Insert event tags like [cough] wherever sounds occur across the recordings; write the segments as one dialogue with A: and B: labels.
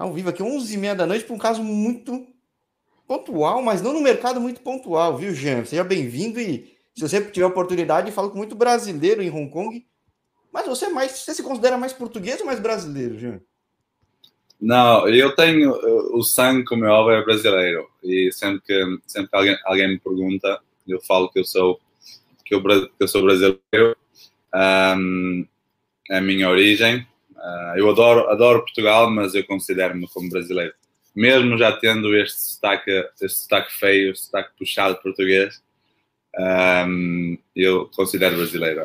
A: ao vivo aqui, 11h30 da noite, para um caso muito pontual, mas não no mercado muito pontual, viu, Jean? Seja bem-vindo e se você tiver oportunidade, falo com muito brasileiro em Hong Kong. Mas você é mais, você se considera mais português ou mais brasileiro, Jean?
B: Não, eu tenho o sangue, como é óbvio, é brasileiro. E sempre que, sempre alguém, alguém me pergunta, eu falo que eu sou, que eu, que eu sou brasileiro. Um, a minha origem. Uh, eu adoro, adoro Portugal, mas eu considero-me como brasileiro. Mesmo já tendo este sotaque, este sotaque feio, este sotaque puxado português, um, eu considero brasileiro.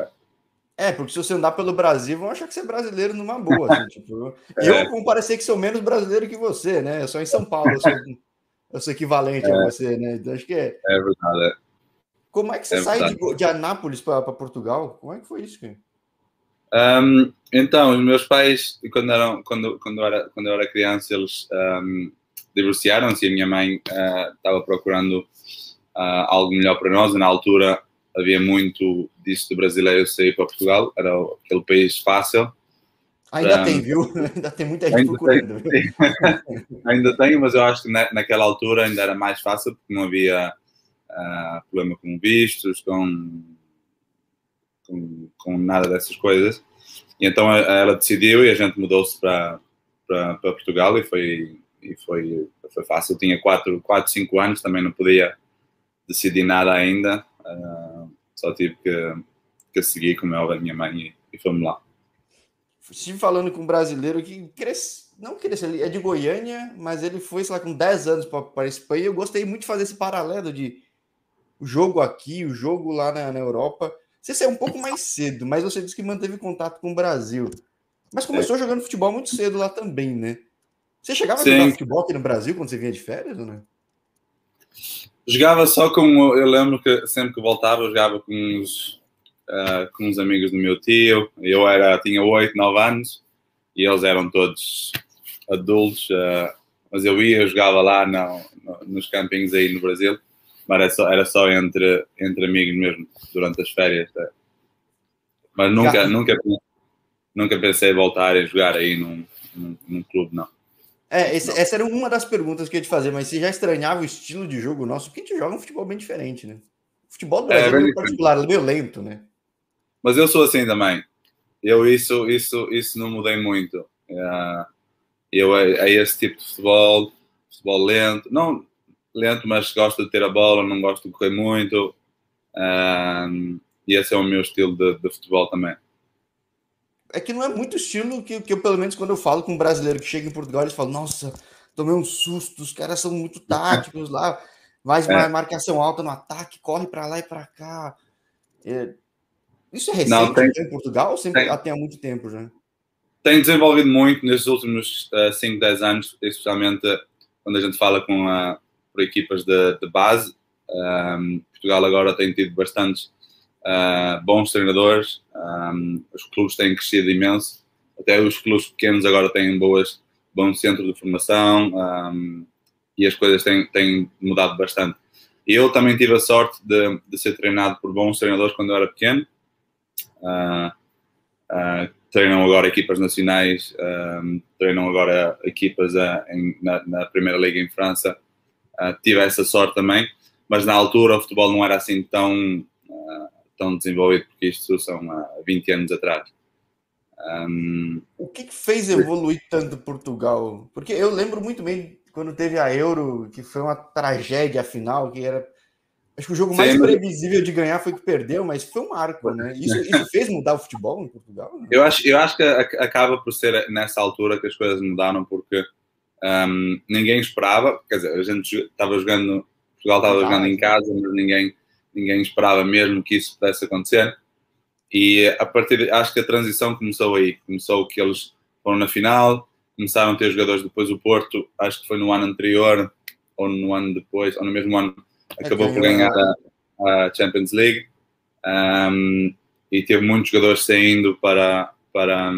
B: É.
A: é. porque se você andar pelo Brasil, vão achar que você é brasileiro numa boa. Assim, [laughs] tipo, é. Eu vou parecer que sou menos brasileiro que você, né? Eu sou em São Paulo, eu sou, eu sou equivalente é. a você, né? Então acho que é.
B: É verdade. É.
A: Como é que você sai de, de Anápolis para Portugal? Como é que foi isso, cara?
B: Um, então, os meus pais, quando, eram, quando, quando, era, quando eu era criança, eles um, divorciaram-se e a minha mãe uh, estava procurando uh, algo melhor para nós. E na altura havia muito disso de brasileiro sair para Portugal, era aquele país fácil.
A: Ainda um, tem, viu? [laughs] Ainda tem muita gente procurando.
B: Tem, [laughs] ainda tem, mas eu acho que na, naquela altura ainda era mais fácil porque não havia uh, problema com vistos, com com, com nada dessas coisas. E então ela decidiu e a gente mudou-se para, para, Portugal e foi, e foi, foi fácil. Eu tinha 4, 4, 5 anos, também não podia decidir nada ainda. Uh, só tive que, que seguir, como é a minha mãe, e, e fomos lá.
A: Estive falando com um brasileiro que cresce, não cresceu, ele é de Goiânia, mas ele foi, sei lá, com 10 anos para a Espanha. Eu gostei muito de fazer esse paralelo de o jogo aqui, o jogo lá na, na Europa. Você saiu um pouco mais cedo, mas você disse que manteve contato com o Brasil. Mas começou é. jogando futebol muito cedo lá também, né? Você chegava Sim. a jogar futebol aqui no Brasil quando você vinha de férias, não?
B: Jogava só com. Eu lembro que sempre que voltava, eu jogava com uns, uh, com uns amigos do meu tio. Eu era, tinha 8, 9 anos e eles eram todos adultos. Uh, mas eu ia, jogava lá no, no, nos campinhos aí no Brasil mas era só, era só entre, entre amigos mesmo, durante as férias. É. Mas nunca, nunca, nunca pensei em voltar a jogar aí num, num, num clube, não.
A: É, esse, essa era uma das perguntas que eu ia te fazer, mas você já estranhava o estilo de jogo nosso? Porque a gente joga um futebol bem diferente, né? O futebol do é, Brasil, é, em particular, é meio lento, né?
B: Mas eu sou assim também. Eu isso, isso, isso não mudei muito. Uh, eu é esse tipo de futebol, futebol lento. Não, lento, mas gosto de ter a bola, não gosto de correr muito. Um, e esse é o meu estilo de, de, futebol também.
A: É que não é muito estilo que, que eu, pelo menos, quando eu falo com um brasileiro que chega em Portugal, eles falam: Nossa, tomei um susto, os caras são muito táticos lá, mais [laughs] é. marcação alta no ataque, corre para lá e para cá. É... Isso é recente não, tem, em Portugal ou sempre tem, há muito tempo já?
B: Tem desenvolvido muito nesses últimos uh, 5, 10 anos, especialmente quando a gente fala com a, por equipas de, de base. Um, Portugal agora tem tido bastantes uh, bons treinadores, um, os clubes têm crescido imenso, até os clubes pequenos agora têm boas, bons centros de formação um, e as coisas têm, têm mudado bastante. Eu também tive a sorte de, de ser treinado por bons treinadores quando eu era pequeno. Uh, uh, treinam agora equipas nacionais, um, treinam agora equipas uh, em, na, na, Primeira Liga em França tive essa sorte também, mas na altura o futebol não era assim tão, uh, tão desenvolvido, porque isto são há 20 anos atrás.
A: Um... O que, que, fez evoluir tanto Portugal? Porque eu lembro muito bem quando teve a Euro, que foi uma tragédia final, que era. Acho que o jogo mais Sim, previsível de ganhar foi que perdeu, mas foi um arco, né? Isso, isso fez mudar o futebol em Portugal? Né?
B: Eu, acho, eu acho que acaba por ser nessa altura que as coisas mudaram, porque um, ninguém esperava, quer dizer, a gente estava jogando, Portugal estava jogando em casa, mas ninguém, ninguém esperava mesmo que isso pudesse acontecer. E a partir, acho que a transição começou aí. Começou que eles foram na final, começaram a ter jogadores depois o Porto, acho que foi no ano anterior, ou no ano depois, ou no mesmo ano, acabou por ganhar a, a Champions League. Um, e teve muitos jogadores saindo para, para,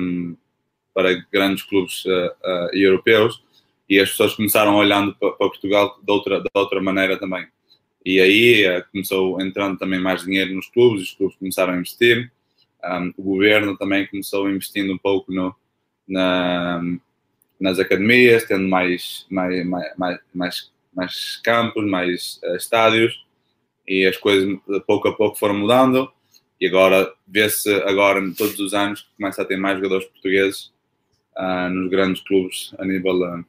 B: para grandes clubes uh, uh, europeus e as pessoas começaram olhando para, Portugal de outra, de outra maneira também. E aí eh, começou entrando também mais dinheiro nos clubes, os clubes começaram a investir, um, o governo também começou investindo um pouco no, na, nas academias, tendo mais, mais, mais, mais, mais campos, mais uh, estádios, e as coisas pouco a pouco foram mudando, e agora vê-se agora todos os anos que começa a ter mais jogadores portugueses uh, nos grandes clubes a nível, uh,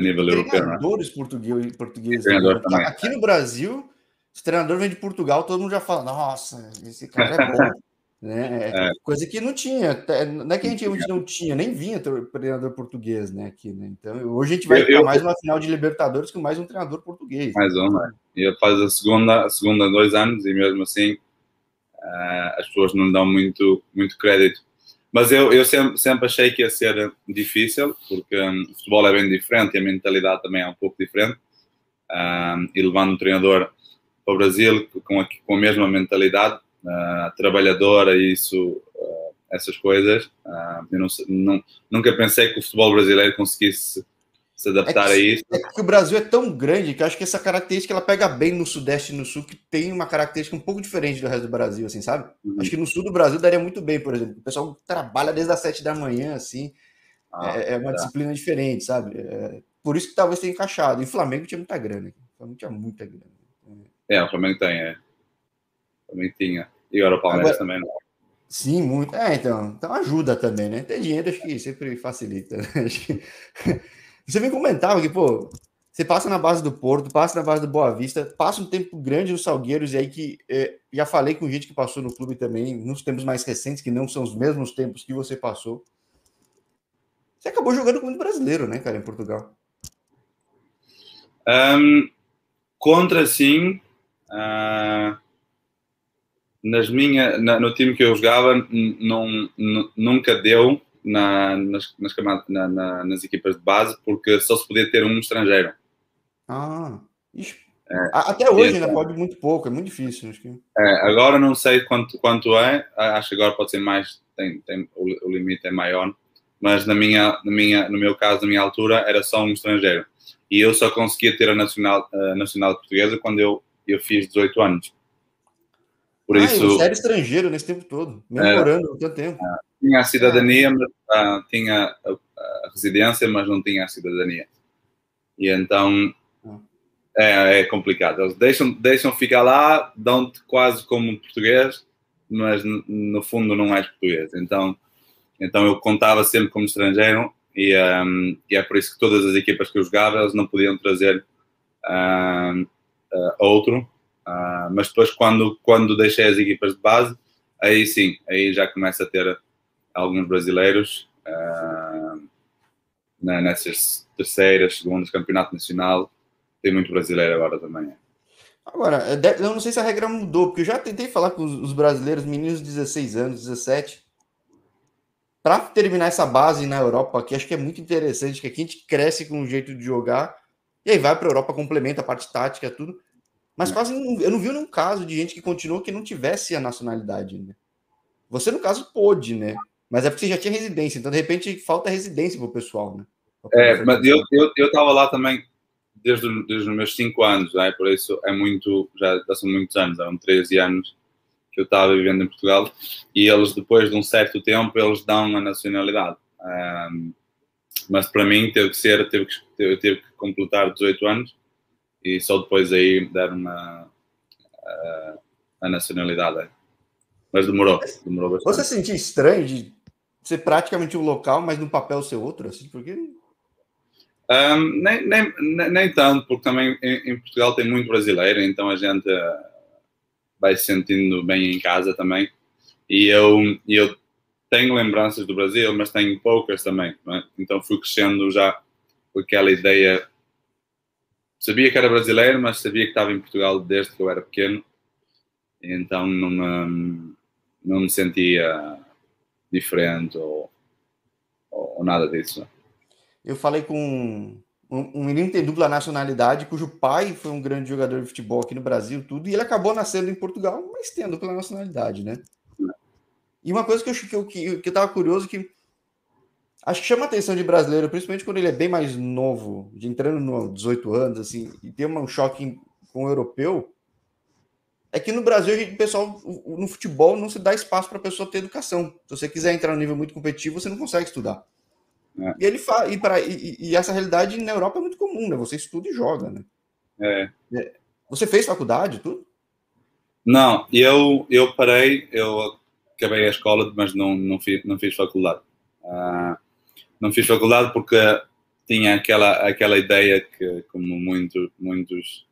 B: a nível europeu.
A: É? Treinadores portugueses. portugueses Treinador né? Aqui no Brasil, se treinador vem de Portugal, todo mundo já fala, nossa, esse cara é bom. [laughs] Né? É. Coisa que não tinha. Não é que a gente, a gente não tinha, nem vinha treinador português né, aqui. Né? Então, hoje a gente vai ter mais uma final de Libertadores com mais um treinador português.
B: Mais um, né? E faz a segunda, a segunda dois anos e mesmo assim uh, as pessoas não dão muito, muito crédito. Mas eu, eu sempre, sempre achei que ia ser difícil, porque um, o futebol é bem diferente e a mentalidade também é um pouco diferente. Um, e levando um treinador para o Brasil com a, com a mesma mentalidade, uh, trabalhadora e isso, uh, essas coisas. Uh, eu não, não, nunca pensei que o futebol brasileiro conseguisse se adaptar
A: é que,
B: a isso.
A: É que o Brasil é tão grande que acho que essa característica ela pega bem no Sudeste e no Sul, que tem uma característica um pouco diferente do resto do Brasil, assim, sabe? Uhum. Acho que no Sul do Brasil daria muito bem, por exemplo. O pessoal trabalha desde as sete da manhã, assim. Ah, é, é, uma tá. disciplina diferente, sabe? É, por isso que talvez tenha encaixado. E o Flamengo tinha muita grana. O Flamengo tinha muita grana.
B: É, o Flamengo tem, é também tinha. E agora o Palmeiras agora, também não.
A: Sim, muito. É, então, então ajuda também, né? Ter dinheiro acho que sempre facilita. Né? [laughs] Você me comentava que, pô, você passa na base do Porto, passa na base do Boa Vista, passa um tempo grande nos Salgueiros, e aí que é, já falei com gente que passou no clube também, nos tempos mais recentes, que não são os mesmos tempos que você passou. Você acabou jogando com muito brasileiro, né, cara, em Portugal?
B: Um, contra, sim. Uh, nas minha, na, no time que eu jogava, não, nunca deu na, nas, nas, na, na, nas equipas de base, porque só se podia ter um estrangeiro.
A: Ah, é, até hoje ainda pode muito pouco, é muito difícil. Acho que...
B: É, agora não sei quanto, quanto é, acho que agora pode ser mais, tem, tem, o, o limite é maior, mas na minha, na minha, no meu caso, na minha altura, era só um estrangeiro. E eu só conseguia ter a nacional, a nacional portuguesa quando eu, eu fiz 18 anos.
A: Por ah, isso. Você era estrangeiro nesse tempo todo, mesmo morando tanto tempo.
B: É, tinha a cidadania, ah. mas, uh, tinha a, a, residência, mas não tinha a cidadania. E então ah. é, é, complicado. Eles deixam, deixam ficar lá, dão-te quase como português, mas no fundo não és português. Então, então eu contava sempre como estrangeiro e, um, e é por isso que todas as equipas que eu jogava eles não podiam trazer um, uh, outro Uh, mas depois, quando, quando deixei as equipas de base, aí sim, aí já começa a ter alguns brasileiros uh, nessas terceiras, segundas, campeonato nacional. Tem muito brasileiro agora também.
A: Agora, eu não sei se a regra mudou, porque eu já tentei falar com os brasileiros, meninos de 16 anos, 17, para terminar essa base na Europa, que acho que é muito interessante, que aqui a gente cresce com um jeito de jogar, e aí vai para a Europa, complementa a parte tática, tudo. Mas quase eu não vi nenhum caso de gente que continuou que não tivesse a nacionalidade ainda. Você, no caso, pôde, né? Mas é porque você já tinha residência, então de repente falta residência para o pessoal, né?
B: É, mas eu, eu, eu tava lá também desde, desde os meus 5 anos, né? por isso é muito, já, já são muitos anos, eram 13 anos que eu estava vivendo em Portugal, e eles depois de um certo tempo, eles dão a nacionalidade. Um, mas para mim teve que ser, teve que, eu tive que completar 18 anos, e só depois aí deram a, a, a nacionalidade. Mas demorou, demorou bastante.
A: Você sentiu estranho de ser praticamente um local, mas no papel ser outro? Assim, porque...
B: Um, nem, nem, nem, tanto, porque também em, em, Portugal tem muito brasileiro, então a gente uh, vai se sentindo bem em casa também. E eu, eu tenho lembranças do Brasil, mas tenho poucas também. É? Então fui crescendo já com aquela ideia sabia que era brasileiro, mas sabia que estava em Portugal desde que eu era pequeno, então não me, não me sentia diferente ou, ou, nada disso.
A: Eu falei com um, um menino que tem dupla nacionalidade, cujo pai foi um grande jogador de futebol aqui no Brasil, tudo, e ele acabou nascendo em Portugal, mas tem a dupla nacionalidade, né? É. E uma coisa que eu, que eu, que eu tava curioso que acho que chama a atenção de brasileiro, principalmente quando ele é bem mais novo, de entrando nos 18 anos, assim, e ter um choque com o europeu, é que no Brasil, o pessoal, no futebol, não se dá espaço para a pessoa ter educação. Se você quiser entrar no nível muito competitivo, você não consegue estudar. É. E ele fa... e, pra... E, e, essa realidade na Europa é muito comum, né? Você estuda e joga, né?
B: É.
A: é. Você fez faculdade, tudo?
B: Não, eu, eu parei, eu acabei a escola, mas não, não, fiz, não fiz faculdade. Uh, não fiz faculdade porque tinha aquela, aquela ideia que, como muito, muitos,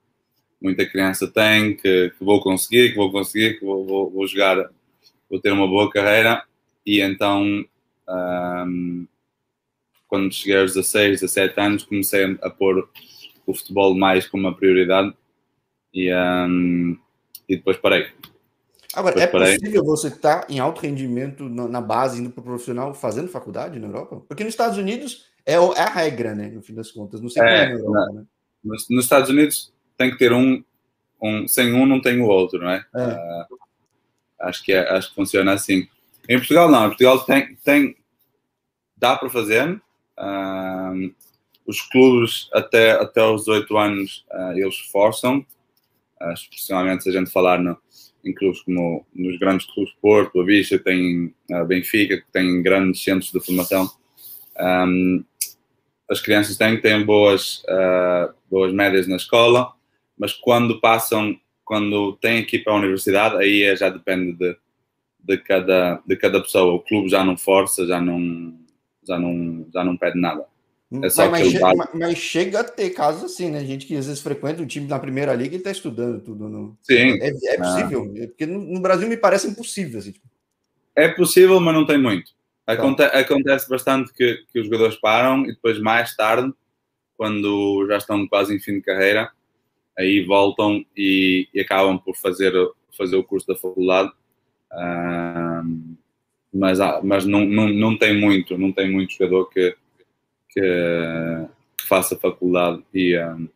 B: muita criança tem, que, que, vou conseguir, que vou conseguir, que vou, vou, vou jogar, vou ter uma boa carreira. E então, um, quando cheguei aos 16, 17 anos, comecei a pôr o futebol mais como uma prioridade e, um, e depois parei.
A: Agora, depois é possível você estar em alto rendimento na base, indo para o profissional, fazendo faculdade na Europa? Porque nos Estados Unidos é, é a regra, né? No fim das contas. Não sei
B: é, é na Europa, né? Nos, nos, Estados Unidos tem que ter um, um, sem um não tem o outro, não é? é. Uh, acho, que é, acho que funciona assim. Em Portugal não, em Portugal tem, tem dá para fazer. Uh, os clubes até, até os 18 anos uh, eles forçam, uh, especialmente se a gente falar no, em clubes como nos grandes clubes Porto, a Bicha, tem a Benfica, que tem grandes centros de formação. Um, as crianças têm, têm boas, uh, boas médias na escola, mas quando passam, quando têm que ir para a universidade, aí é, já depende de, de, cada, de cada pessoa. O clube já não força, já não, já não, já não pede nada.
A: É só mas, mas, chega, mas, chega, a ter casos assim, né? Gente que às vezes frequenta o time na primeira liga e está estudando tudo. No...
B: Sim.
A: É, é possível, ah. porque no, no, Brasil me parece impossível. Assim, tipo.
B: É possível, mas não tem muito. Tá. Aconte acontece bastante que, que os jogadores param e depois, mais tarde, quando já estão quase em fim de carreira, aí voltam e, e acabam por fazer, fazer o curso da faculdade. Um, mas mas não, não, não tem muito, não tem muito jogador que que, que faça faculdade e um,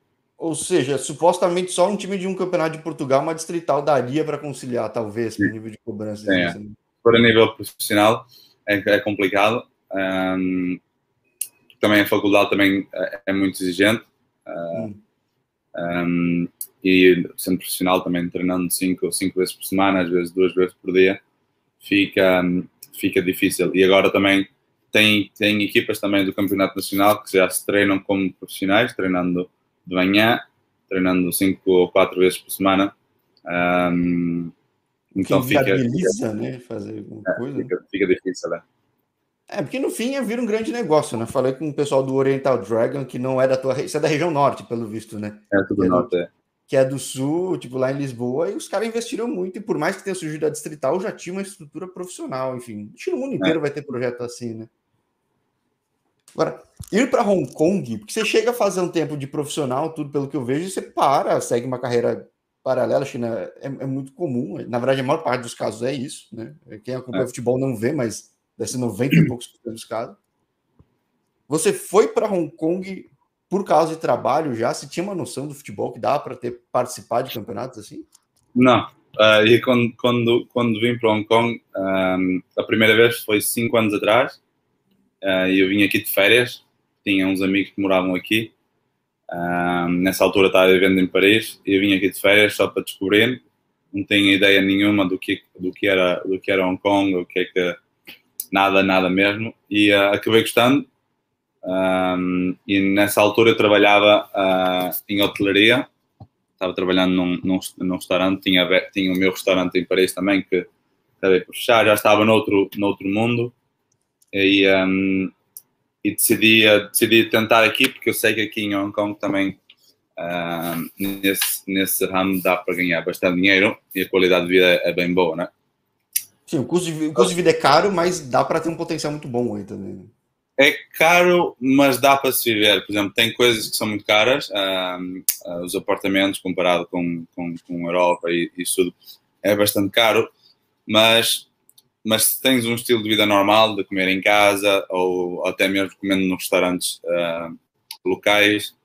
A: ou seja, supostamente só um time de um campeonato de Portugal, uma distrital, daria para conciliar, talvez, o nível de cobrança.
B: Sim, é. Para nível profissional é, é complicado. Um, também a faculdade também é, é muito exigente. Uh, hum. Um, e sendo profissional também treinando cinco, cinco vezes por semana, às vezes duas vezes por dia, fica, fica difícil. E agora também tem, tem equipas também do Campeonato Nacional que já se treinam como profissionais, treinando de manhã, treinando cinco ou quatro vezes por semana. Um,
A: então fica, fica, né? Fazer alguma
B: é,
A: coisa.
B: Fica, fica difícil, né?
A: É, porque no fim é vir um grande negócio, né? Falei com o pessoal do Oriental Dragon, que não é da tua isso é da região norte, pelo visto, né?
B: É, tudo
A: que
B: norte, é.
A: Que é do sul, tipo lá em Lisboa, e os caras investiram muito, e por mais que tenha surgido a distrital, já tinha uma estrutura profissional, enfim. Acho que no mundo inteiro é. vai ter projeto assim, né? Agora, ir para Hong Kong, porque você chega a fazer um tempo de profissional, tudo pelo que eu vejo, e você para, segue uma carreira paralela. A China é, é, muito comum, na verdade, a maior parte dos casos é isso, né? Quem acompanha é. futebol não vê, mas deve ser 90 e poucos dos casos. Você foi para Hong Kong por causa de trabalho já? Se tinha uma noção do futebol que dá para ter participado de campeonatos assim?
B: Não. Uh, e quando, quando, quando vim para Hong Kong, um, a primeira vez foi cinco anos atrás uh, eu vim aqui de férias, tinha uns amigos que moravam aqui. Uh, nessa altura estava vivendo em Paris eu vim aqui de férias só para descobrir. Não tinha ideia nenhuma do que, do que, era, do que era Hong Kong, o que é que. Nada, nada mesmo. E uh, acabei gostando. Um, e nessa altura eu trabalhava uh, em hotelaria, estava trabalhando num, num, num, restaurante, tinha, tinha o meu restaurante em Paris também que acabei por fechar, já estava noutro, noutro mundo e, um, e decidi, decidi tentar aqui, porque eu sei que aqui em Hong Kong também uh, nesse, nesse ramo dá para ganhar bastante dinheiro e a qualidade de vida é bem boa, né?
A: Sim, o custo de, o custo de vida é caro, mas dá para ter um potencial muito bom aí também.
B: É caro, mas dá para se viver. Por exemplo, tem coisas que são muito caras, uh, os apartamentos comparado com, com, com Europa e isso tudo é bastante caro, mas mas se tens um estilo de vida normal, de comer em casa ou até mesmo comendo nos restaurantes uh, locais,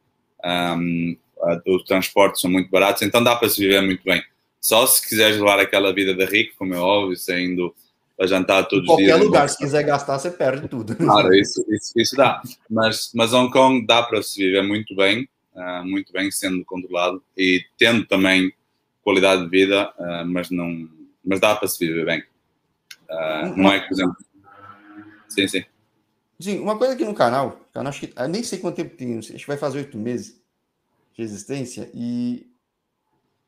B: um, uh, os transportes são muito baratos, então dá para se viver muito bem. Só se quiseres levar aquela vida de rico, como é óbvio, saindo a jantar todos
A: os
B: dias.
A: Qualquer lugar, se quiser gastar, você perde tudo.
B: Claro, isso, isso, isso dá. Mas, mas Hong Kong dá para se viver muito bem, uh, muito bem, sendo controlado e tendo também qualidade de vida, uh, mas, não, mas dá para se viver bem. Uh, não é, por exemplo. Sim, sim.
A: Sim, uma coisa aqui no canal, canal acho que, eu nem sei quanto tempo tem, acho que vai fazer oito meses de existência, e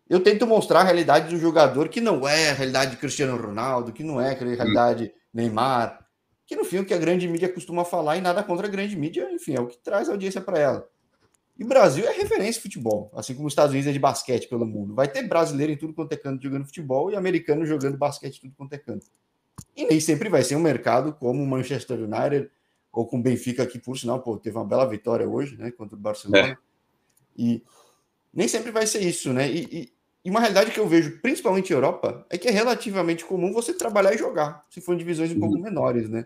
A: eu tento mostrar a realidade do jogador que não é a realidade de Cristiano Ronaldo, que não é a realidade hum. Neymar, que no fim é o que a grande mídia costuma falar e nada contra a grande mídia, enfim, é o que traz audiência para ela. E o Brasil é referência de futebol, assim como os Estados Unidos é de basquete pelo mundo. Vai ter brasileiro em tudo quanto é canto jogando futebol e americano jogando basquete em tudo quanto é canto. E nem sempre vai ser um mercado como o Manchester United ou com o Benfica, que por sinal pô, teve uma bela vitória hoje, né, contra o Barcelona. É. E nem sempre vai ser isso, né? E, e, e, uma realidade que eu vejo, principalmente em Europa, é que é relativamente comum você trabalhar e jogar, se for em divisões um pouco menores, né?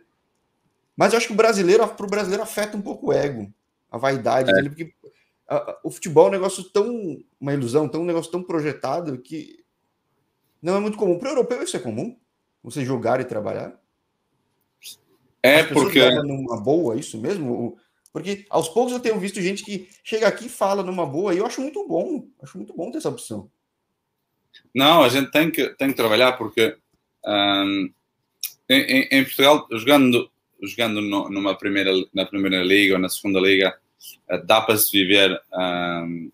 A: Mas eu acho que o brasileiro, para o brasileiro, afeta um pouco o ego, a vaidade é. dele, porque o futebol é um negócio tão. uma ilusão, tão um negócio tão projetado que não é muito comum. Para o europeu, isso é comum? Você jogar e trabalhar?
B: É As porque.
A: numa boa, isso mesmo? Porque aos poucos eu tenho visto gente que chega aqui e fala numa boa, e eu acho muito bom. Acho muito bom ter essa opção.
B: Não, a gente tem que, tem que trabalhar porque um, em, em, Portugal, jogando, jogando numa primeira, na primeira liga ou na segunda liga, eh, dá para se viver um,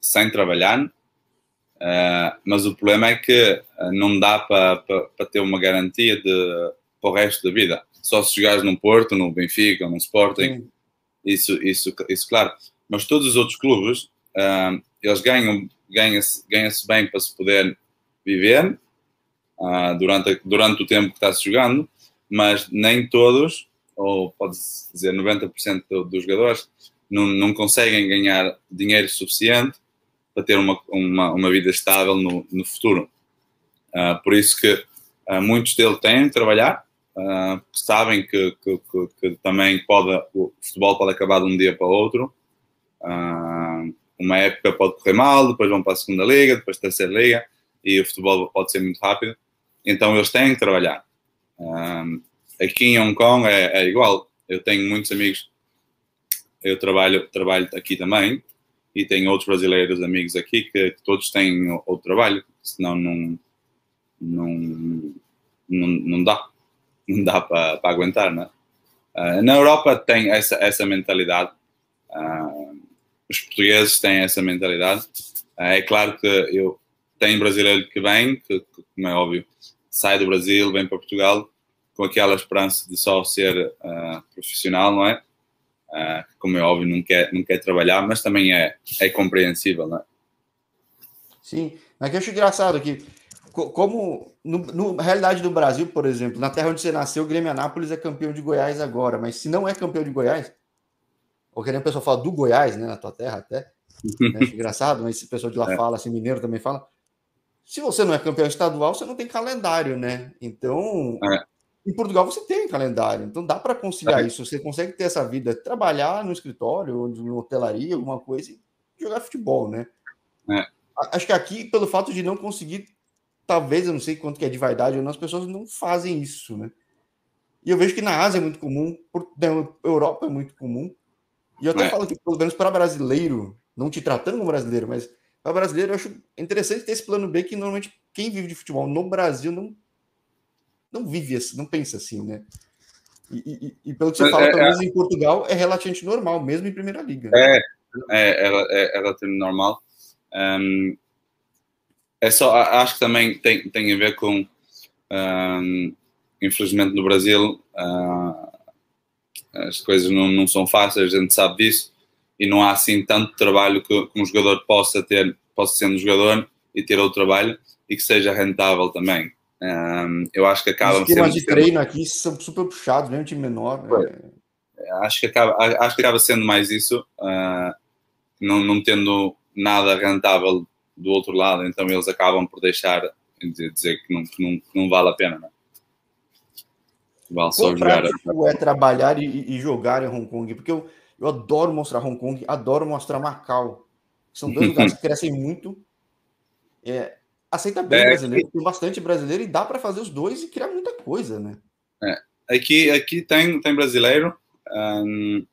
B: sem trabalhar, uh, mas o problema é que eh, não dá para, para, para, ter uma garantia de, para o resto da vida. Só se jogares num Porto, no Benfica, no Sporting, isso, isso, isso claro. Mas todos os outros clubes, uh, eles ganham, ganha-se ganha bem para se poder viver uh, durante, durante o tempo que está-se jogando, mas nem todos, ou pode-se dizer 90% dos jogadores, não, não conseguem ganhar dinheiro suficiente para ter uma, uma, uma vida estável no, no futuro. Uh, por isso que uh, muitos deles têm de trabalhar, uh, sabem que, que, que, que, também pode, o futebol pode acabar de um dia para o outro. Uma época pode correr mal, depois vão para a segunda liga, depois a terceira liga, e o futebol pode ser muito rápido. Então eles têm que trabalhar. aqui em Hong Kong é, é igual. Eu tenho muitos amigos eu trabalho, trabalho aqui também e tenho outros brasileiros amigos aqui que, que todos têm outro trabalho, senão não, não, não, não dá, não dá para, para aguentar, né? Uh, na Europa tem essa, essa mentalidade, uh, os portugueses têm essa mentalidade. Uh, é claro que eu tenho brasileiro que vem, que, que, como é óbvio, sai do Brasil, vem para Portugal com aquela esperança de só ser profissional, não é? uh, como é óbvio, não quer, não quer trabalhar, mas também é, é compreensível, não é?
A: Sim, mas que eu acho engraçado que, como na realidade do Brasil, por exemplo, na terra onde você nasceu, o Grêmio Anápolis é campeão de Goiás agora, mas se não é campeão de Goiás, ou que nem o pessoal fala do Goiás, né, na tua terra até, né, [laughs] engraçado, mas esse pessoal de lá é. fala, assim, mineiro também fala, se você não é campeão estadual, você não tem calendário, né? Então, é. Em Portugal você tem calendário, então dá para conciliar é. isso. Você consegue ter essa vida, trabalhar no escritório, ou em hotelaria, alguma coisa, e jogar futebol, né? É. Acho que aqui, pelo fato de não conseguir, talvez, eu não sei quanto que é de vaidade ou não, as pessoas não fazem isso, né? E eu vejo que na Ásia é muito comum, na Europa é muito comum. E eu até é. falo que, pelo menos para brasileiro, não te tratando como brasileiro, mas para brasileiro eu acho interessante ter esse plano B que normalmente quem vive de futebol no Brasil não não vive assim, não pensa assim, né? E, e, e pelo que você fala, é, talvez é, em Portugal é relativamente normal, mesmo em primeira liga.
B: É, é, é, é relativamente normal. Um, é só, acho que também tem, tem a ver com, um, infelizmente no Brasil, uh, as coisas não, não são fáceis, a gente sabe disso, e não há assim tanto trabalho que, que um jogador possa ter, possa ser um jogador e ter outro trabalho e que seja rentável também. Um, eu acho que acaba. Os
A: esquemas de treino aqui são super puxados, mesmo time menor.
B: É... Acho, que acaba, acho que acaba sendo mais isso, uh, não, não tendo nada rentável do outro lado, então eles acabam por deixar dizer que não, que não, que não vale a pena. Né?
A: Vale só jogar. é trabalhar e, e, jogar em Hong Kong, porque eu, eu adoro mostrar Hong Kong, adoro mostrar Macau. São dois [laughs] lugares que crescem muito. É, aceita bem é, brasileiro, tem bastante brasileiro e dá para fazer os dois e criar muita coisa, né?
B: É. Aqui, aqui tem, tem brasileiro, um,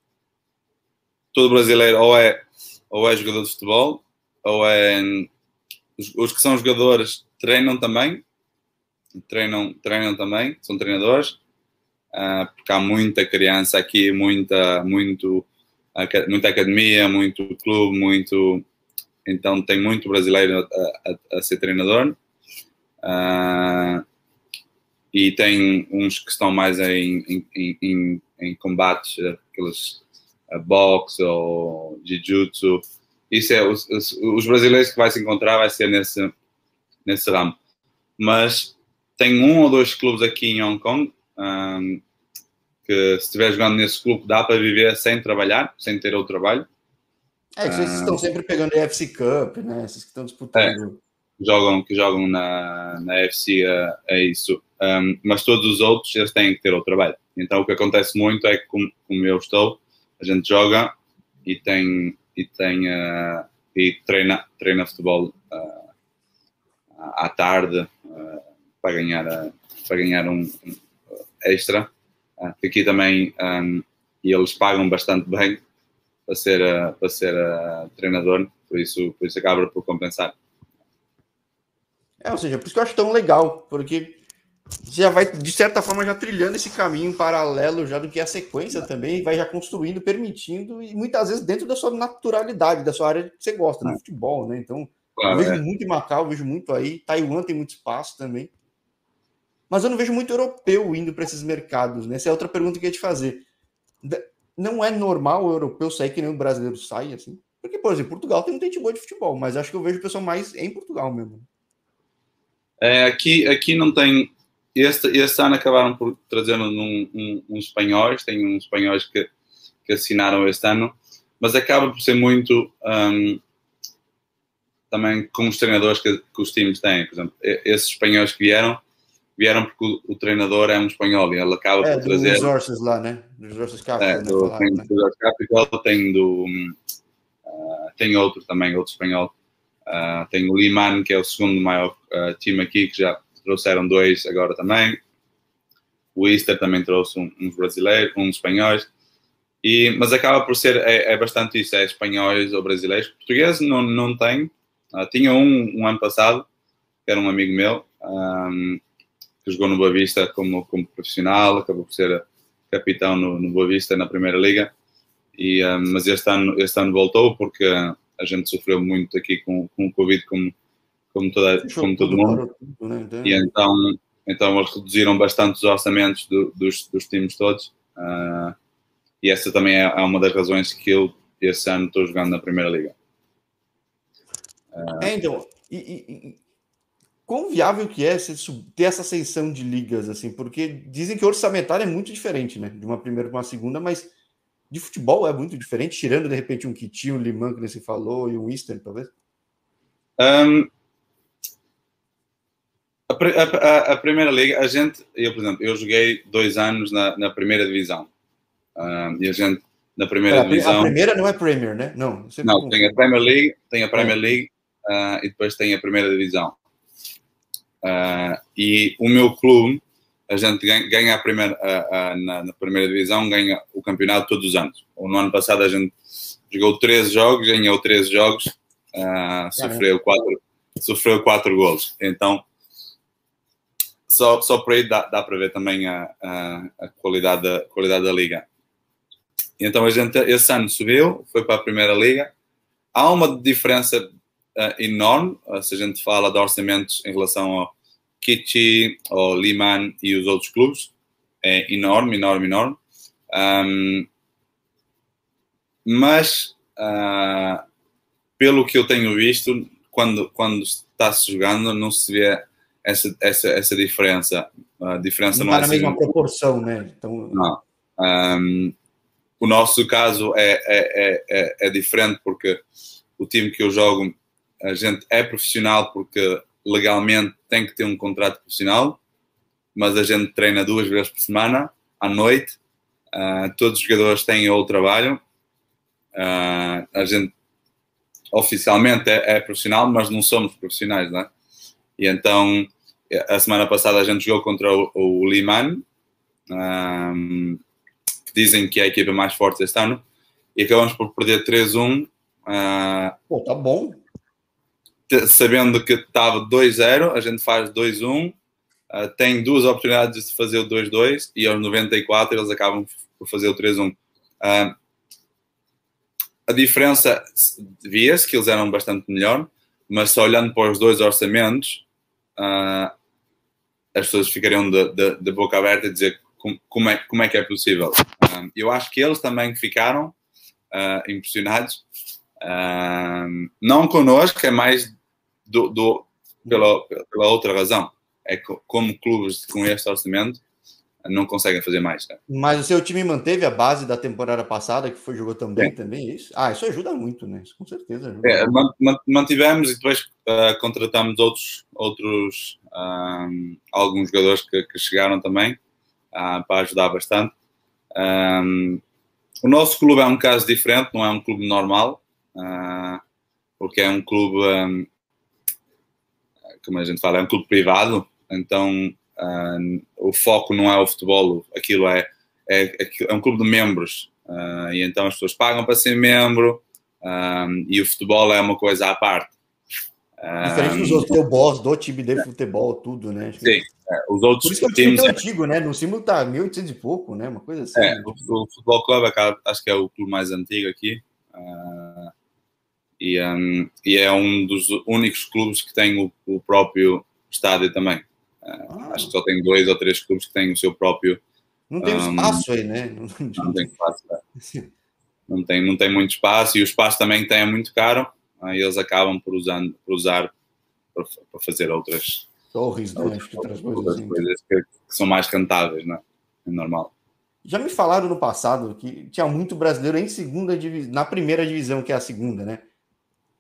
B: todo brasileiro ou é, ou é jogador de futebol, ou é. Os, os, que são jogadores treinam também, treinam, treinam também, são treinadores. Uh, porque há muita criança aqui, muita, muito, muita academia, muito clube, muito. Então tem muito brasileiro a, a, a ser treinador. Uh, e tem uns que estão mais em, em, em, em combates, aqueles boxe ou jiu-jitsu. Isso é os, os, brasileiros que vai se encontrar vai ser nesse nesse ramo. Mas tem um ou dois clubes aqui em Hong Kong um, que se estiver jogando nesse clube dá para viver sem trabalhar, sem ter outro trabalho.
A: É, que vocês estão sempre pegando a FC Cup, né? Esses que estão disputando.
B: É, jogam, que jogam na, na FC é, é isso. Um, mas todos os outros eles têm que ter outro trabalho. Então o que acontece muito é que, como, como eu estou, a gente joga e tem, e tem uh, e treina, treina futebol uh, à tarde uh, para ganhar, para ganhar um, um extra. Uh, aqui também um, e eles pagam bastante [laughs] bem para ser, para ser treinador, por isso, por isso acaba por compensar.
A: É, ou seja, por isso que eu acho tão legal, porque já vai, de certa forma, já trilhando esse caminho paralelo já do que é a sequência também, vai já construindo, permitindo, e muitas vezes dentro da sua naturalidade, da sua área que você gosta, no é. futebol, né? Então, Claro, eu vejo é. muito em Macau, vejo muito aí. Taiwan tem muito espaço também. Mas eu não vejo muito europeu indo para esses mercados. Né? Essa é outra pergunta que eu ia te fazer. Não é normal o europeu sair que nem o brasileiro sai, assim? Porque, por exemplo, Portugal tem um gente boa de futebol, mas acho que eu vejo o pessoal mais em Portugal mesmo.
B: É, aqui, aqui não tem. Este, este ano acabaram por trazer um, um, uns espanhóis, tem uns espanhóis que, que assinaram este ano, mas acaba por ser muito. Um, também com os treinadores que, que, os times têm. Por exemplo, esses espanhóis que vieram, vieram porque o, o treinador é um espanhol e ele acaba é, por trazer.
A: Resources lá, né? Resources Capital. É, do,
B: né? tem do Resources Capital, tem do. Uh, tem outro também, outro espanhol. Uh, tem o Liman, que é o segundo maior uh, time aqui, que já trouxeram dois agora também. O Easter também trouxe um, uns brasileiros, uns espanhóis. E, mas acaba por ser, é, é, bastante isso, é espanhóis ou brasileiros. Português não, não tem, Uh, tinha um, um ano passado, que era um amigo meu, um, que jogou no Boa Vista como, como profissional, acabou por ser capitão no, no Boa Vista na Primeira Liga, e, um, mas este ano, este ano voltou porque a gente sofreu muito aqui com, com o Covid, como, como, toda, como todo mundo, né? e então, então eles reduziram bastante os orçamentos do, dos, dos times todos, uh, e essa também é, é uma das razões que eu este ano estou jogando na Primeira Liga.
A: É, então, e, e, quão viável que é ter essa ascensão de ligas, assim, porque dizem que orçamentário é muito diferente, né? De uma primeira para uma segunda, mas de futebol é muito diferente, tirando de repente um Kitinho, um Liman, que você falou, e um Eastern, talvez?
B: Um, a, a, a, primeira liga, a gente, eu, por exemplo, eu joguei dois anos na, na primeira divisão. Um, e a gente, na primeira é, divisão.
A: A primeira não é Premier, né? Não,
B: não tem a Premier League, tem a Premier é. League uh, e depois tem a primeira divisão. Uh, e o meu clube, a gente ganha, a primeira, uh, na, na, primeira divisão, ganha o campeonato todos os anos. No ano passado a gente jogou 13 jogos, ganhou 13 jogos, sofreu 4 sofreu quatro gols. Então, só, só por aí dá, dá para ver também a, a, a, qualidade, da, qualidade da liga. Então a gente esse ano subiu, foi para a primeira liga. Há uma diferença uh, enorme, uh, se a gente fala de orçamentos em relação ao Kichi, ao Liman e os outros clubes, é enorme, enorme, enorme. Um, mas, uh, pelo que eu tenho visto, quando, quando está-se jogando, não se vê essa, essa, essa diferença. A diferença não,
A: não é na assim, mesma proporção, né?
B: Então... Não. Um, o nosso caso é, é, é, é, diferente porque o time que eu jogo a gente é profissional porque legalmente tem que ter um contrato profissional, mas a gente treina duas vezes por semana, à noite. Uh, todos os jogadores têm outro trabalho. Uh, a gente oficialmente é, é, profissional, mas não somos profissionais, né? E então, a semana passada a gente jogou contra o, o Liman, um, que dizem que é a equipa mais forte este ano, e acabamos por perder 3-1.
A: Uh, Pô, tá bom
B: sabendo que estava 2-0, a gente faz 2-1 uh, tem duas oportunidades de fazer o 2-2 e aos 94 eles acabam por fazer o 3-1. Uh, a diferença via-se que eles eram bastante melhor, mas só olhando para os dois orçamentos, uh, as pessoas ficariam de, de, de, boca aberta a dizer como, como, é, como é que é possível. Uh, eu acho que eles também ficaram uh, impressionados, não connosco, é mais do, do, pela, pela outra razão. É como clubes com este orçamento não conseguem fazer mais. Né?
A: Mas o seu time manteve a base da temporada passada, que foi jogou também, também é isso? Ah, isso ajuda muito, né? Isso com certeza.
B: É, mantivemos e depois uh, contratamos outros, outros um, alguns jogadores que, que chegaram também uh, para ajudar bastante. Um, o nosso clube é um caso diferente, não é um clube normal, uh, porque é um clube, um, como a gente fala, é um clube privado, então Uh, o foco não é o futebol, aquilo é, é, é um clube de membros. Uh, e então as pessoas pagam para ser membro um, e o futebol é uma coisa à parte.
A: Diferente dos outros, tem o boss do time de futebol, tudo, né?
B: Acho sim, é, os outros
A: Por isso que é o time tão é... antigo, né? No símbolo tá 1800 e pouco, né? Uma coisa assim.
B: É, o, o, Futebol Clube é, acho que é o clube mais antigo aqui. Uh, e, um, e é um dos únicos clubes que tem o, o próprio estádio também. Ah. Acho que só tem dois ou três clubes que têm o seu próprio.
A: Não tem um, espaço aí, né?
B: Não, tem espaço. É. Não tem, não tem muito espaço e o espaço também tem é muito caro. Aí eles acabam por, usando, por usar para, para fazer outras,
A: Torres, né? outras, outras coisas, assim.
B: coisas que, que, são mais cantáveis, né? É normal.
A: Já me falaram no passado que tinha muito brasileiro em segunda divisão, na primeira divisão, que é a segunda, né?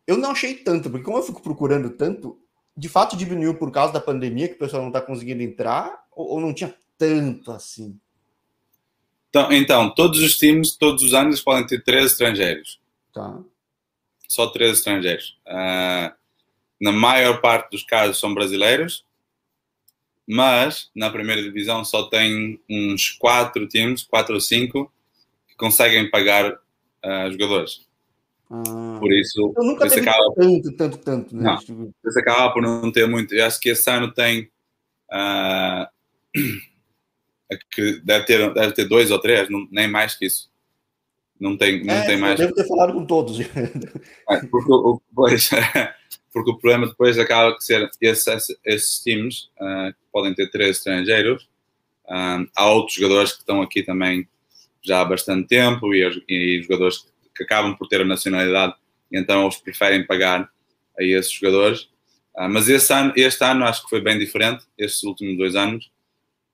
A: Eu não achei tanto, porque como eu fico procurando tanto, de fato diminuiu por causa da pandemia, que o pessoal não está conseguindo entrar, ou, ou, não tinha tanto assim?
B: Então, então, todos os times, todos os anos, podem ter três estrangeiros.
A: Tá.
B: Só três estrangeiros. Uh, na maior parte dos casos são brasileiros, mas na primeira divisão só tem uns quatro times, quatro ou cinco, que conseguem pagar uh, jogadores.
A: Ah,
B: por isso,
A: eu nunca
B: isso
A: acaba, tanto, tanto, tanto. Né?
B: Não, isso acaba por não ter muito. Eu acho que esse ano tem. Uh, deve ter, deve ter dois ou três, não, nem mais que isso. Não tem, não
A: é,
B: tem mais.
A: Devo ter falado com todos.
B: É, porque, pois, [laughs] porque o problema depois acaba de ser esses, esses times uh, podem ter três estrangeiros. Uh, há outros jogadores que estão aqui também já há bastante tempo e, e jogadores que acabam por ter a nacionalidade e então eles preferem pagar a esses jogadores. Uh, mas este ano, este ano acho que foi bem diferente, estes últimos dois anos.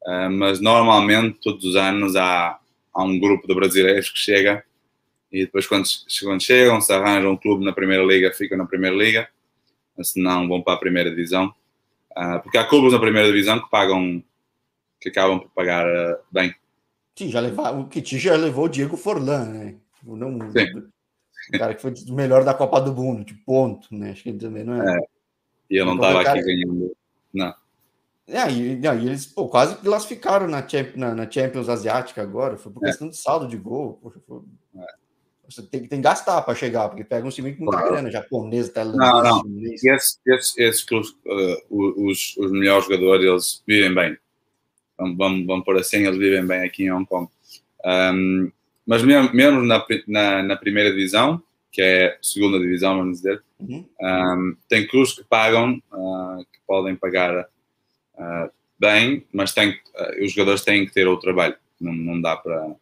B: Uh, mas normalmente, todos os anos, há, há um grupo de brasileiros que chega e depois, quando, quando chegam, se arranjam um clube na Primeira Liga, ficam na Primeira Liga, se não, vão para a Primeira Divisão. Uh, porque há clubes na Primeira Divisão que pagam, que acabam por pagar bem.
A: Sim, já levar, o Kiti já levou o Diego Forlan, né? Tipo, não, Sim. O cara que foi o melhor da Copa do Mundo, de ponto, né? Acho que ele também não é. é.
B: E eu não estava aqui ganhando. Não.
A: É, e, não, e eles pô, quase classificaram na, na, na, Champions Asiática agora. Foi por é. questão de saldo de gol. Poxa, foi... é. Você tem, tem que gastar para chegar, porque pega um time com muita claro. grana, japonês, tailandês.
B: Não, não. Esses, esses, esses uh, os, os melhores jogadores, eles vivem bem. Vamos, vamos, vamos por assim, eles vivem bem aqui em Hong Kong. Um, mas mesmo na, na, na, primeira divisão, que é segunda divisão, vamos dizer, uhum. um, tem clubes que pagam, uh, que podem pagar uh, bem, mas tem, uh, os jogadores têm que ter o trabalho. Não, não dá para.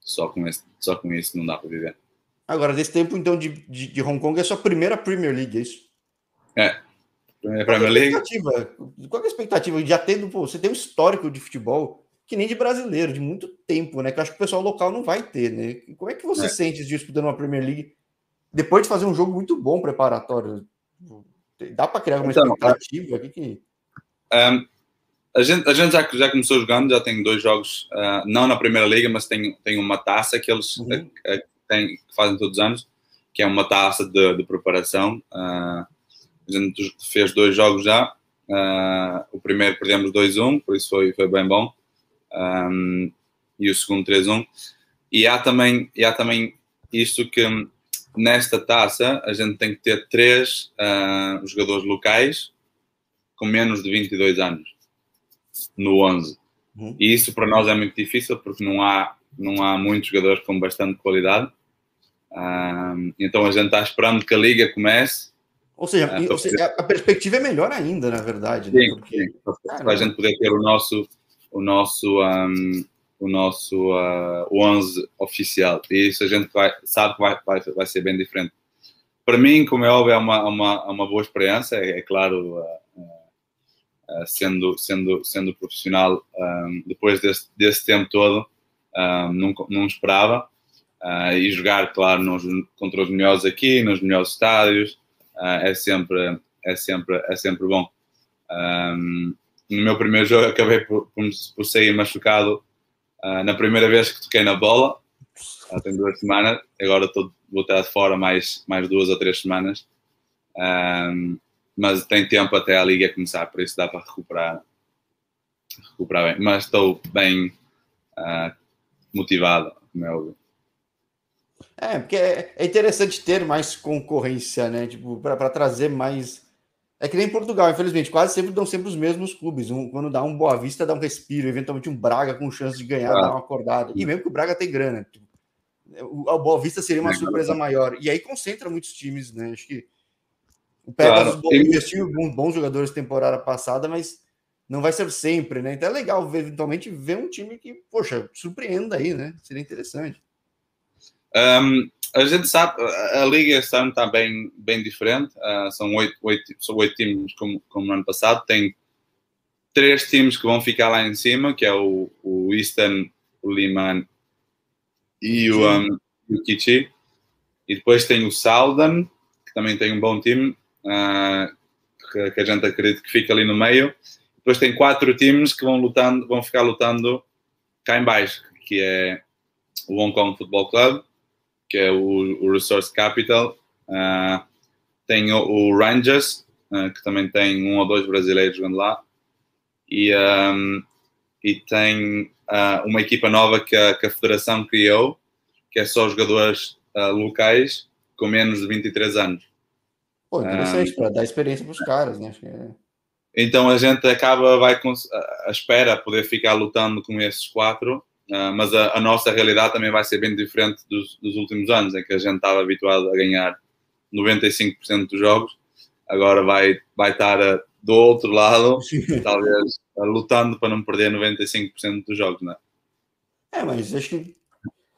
B: Só com, esse, só com isso não dá para viver.
A: Agora, desse tempo, então, de, de, de Hong Kong, é sua primeira Premier League, é isso?
B: É. Primeira Premier League.
A: Qual é a expectativa? Já tendo, pô, você tem um histórico de futebol que nem de brasileiro, de muito tempo, né? Que eu acho que o pessoal local não vai ter, né? Como é que você é. sente disputando uma Premier League depois de fazer um jogo muito bom preparatório? Dá para criar uma então, expectativa aqui que.
B: Um, a gente, a gente já, já começou jogando, já tem dois jogos, uh, não na Primeira Liga, mas tem, tem uma taça que eles uhum. uh, que fazem todos os anos, que é uma taça de, de preparação. Uh, a gente fez dois jogos já. o primeiro perdemos 2-1, por isso foi, foi bem bom um, e o segundo 3-1. E há também, e há também isto que nesta taça a gente tem que ter três uh, jogadores locais com menos de 22 anos. no 11. Uhum. E isso para nós é muito difícil porque não há, não há muitos jogadores com bastante qualidade. Um, então a gente está esperando que a liga comece.
A: Ou seja, uh, ou seja a perspectiva é melhor ainda, na verdade. Né?
B: Sim, porque, sim. para a gente poder ter o nosso, o nosso, um, o nosso uh, 11 oficial. E isso a gente vai, sabe que vai, vai, vai ser bem diferente. Para mim, como é óbvio, é uma, uma, uma boa experiência. É, é claro, uh, uh, sendo, sendo, sendo profissional, um, depois desse, desse tempo todo, um, não, não esperava. E jogar, claro, nos, contra os melhores aqui, nos melhores estádios, é, sempre, é, sempre, é sempre bom. Um, no meu primeiro jogo acabei por, por, sair machucado Uh, na primeira vez que toquei na bola, uh, tem duas semanas, agora estou, vou estar de fora mais, mais duas ou três semanas. Um, mas tem tempo até a liga começar, por isso dá para recuperar, recuperar bem. Mas estou bem uh, motivado, como é óbvio.
A: É, porque é, é interessante ter mais concorrência, né? Tipo, para trazer mais é que nem Portugal, infelizmente, quase sempre dão sempre os mesmos clubes. Um, quando dá um Boa Vista, dá um respiro, eventualmente um Braga com chance de ganhar, ah. dá uma acordada. E mesmo que o Braga tem grana, tipo, o, Boa Vista seria uma é, surpresa maior. E aí concentra muitos times, né? Acho que o Pegasus claro. investiu em bons jogadores temporada passada, mas não vai ser sempre, né? Então é legal ver, eventualmente ver um time que, poxa, surpreenda aí, né? Seria interessante.
B: Um, a gente sabe, a liga este ano está bem, bem diferente. Uh, são oito, oito, são oito times como, como no ano passado. Tem três times que vão ficar lá em cima, que é o, o Eastern, o Liman e o, um, o Kichi. E depois tem o Southern, que também tem um bom time, uh, que, que, a gente acredita que fica ali no meio. Depois tem quatro times que vão lutando, vão ficar lutando cá em baixo, que é o Hong Kong Football Club, que é o, o Resource Capital. Uh, tem o, o Rangers, uh, que também tem um ou dois brasileiros jogando lá. E, um, e tem uh, uma equipa nova que a, que a, Federação criou, que é só jogadores locais com menos de 23 anos.
A: Pô, interessante, um, para dar experiência para os caras, né? É...
B: Então a gente acaba, vai a espera poder ficar lutando com esses quatro mas a, a, nossa realidade também vai ser bem diferente dos, dos, últimos anos, em que a gente estava habituado a ganhar 95% dos jogos, agora vai, vai estar a, do outro lado, talvez lutando para não perder 95% dos jogos, não é?
A: É, mas acho que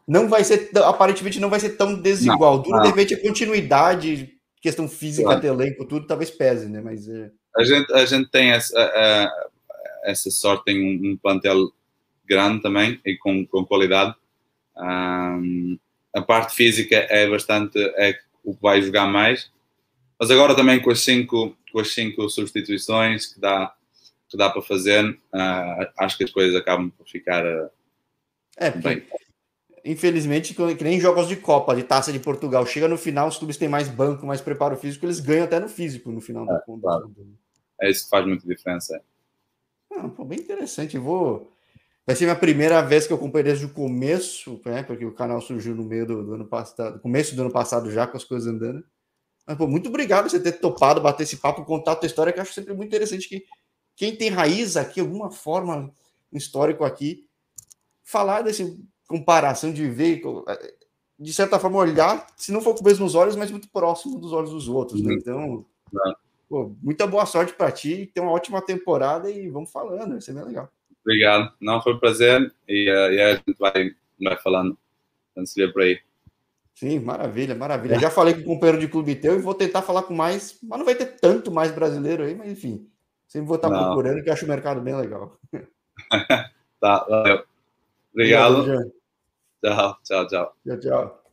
A: não vai ser, aparentemente não vai ser tão desigual. Duro, de repente, a continuidade, questão física claro. elenco, tudo talvez pese, né? Mas é...
B: a, gente, a gente tem essa, essa sorte, tem um, um plantel grande também e com, com qualidade. Um, a parte física é bastante é o que vai jogar mais, mas agora também com as cinco, com as cinco substituições que dá, que dá para fazer, uh, acho que as coisas acabam por ficar uh,
A: é, bem. Infelizmente, que nem jogos de Copa, de Taça de Portugal, chega no final, os clubes têm mais banco, mais preparo físico, eles ganham até no físico no final é,
B: do claro. É isso que faz muita diferença.
A: Não, pô, bem interessante. Vou, Vai ser minha primeira vez que eu acompanhei desde o começo, né? Porque o canal surgiu no meio do, do ano passado, começo do ano passado já, com as coisas andando. Mas, pô, muito obrigado por você ter topado bater esse papo, contar a tua história, que eu acho sempre muito interessante que quem tem raiz aqui, alguma forma, um histórico aqui, falar dessa comparação de ver, de certa forma, olhar, se não for com os mesmos olhos, mas muito próximo dos olhos dos outros, né? Então, pô, muita boa sorte para ti, ter uma ótima temporada e vamos falando, vai ser bem legal.
B: Obrigado. Não, foi um prazer e, uh, e a gente vai, vai falando antes de ir por aí.
A: Sim, maravilha, maravilha. É. Já falei com o companheiro de clube teu e vou tentar falar com mais, mas não vai ter tanto mais brasileiro aí, mas enfim, sempre vou estar não. procurando que acho o mercado bem legal. [laughs]
B: tá, valeu. Obrigado. Obrigado tchau, tchau, tchau.
A: Tchau, tchau.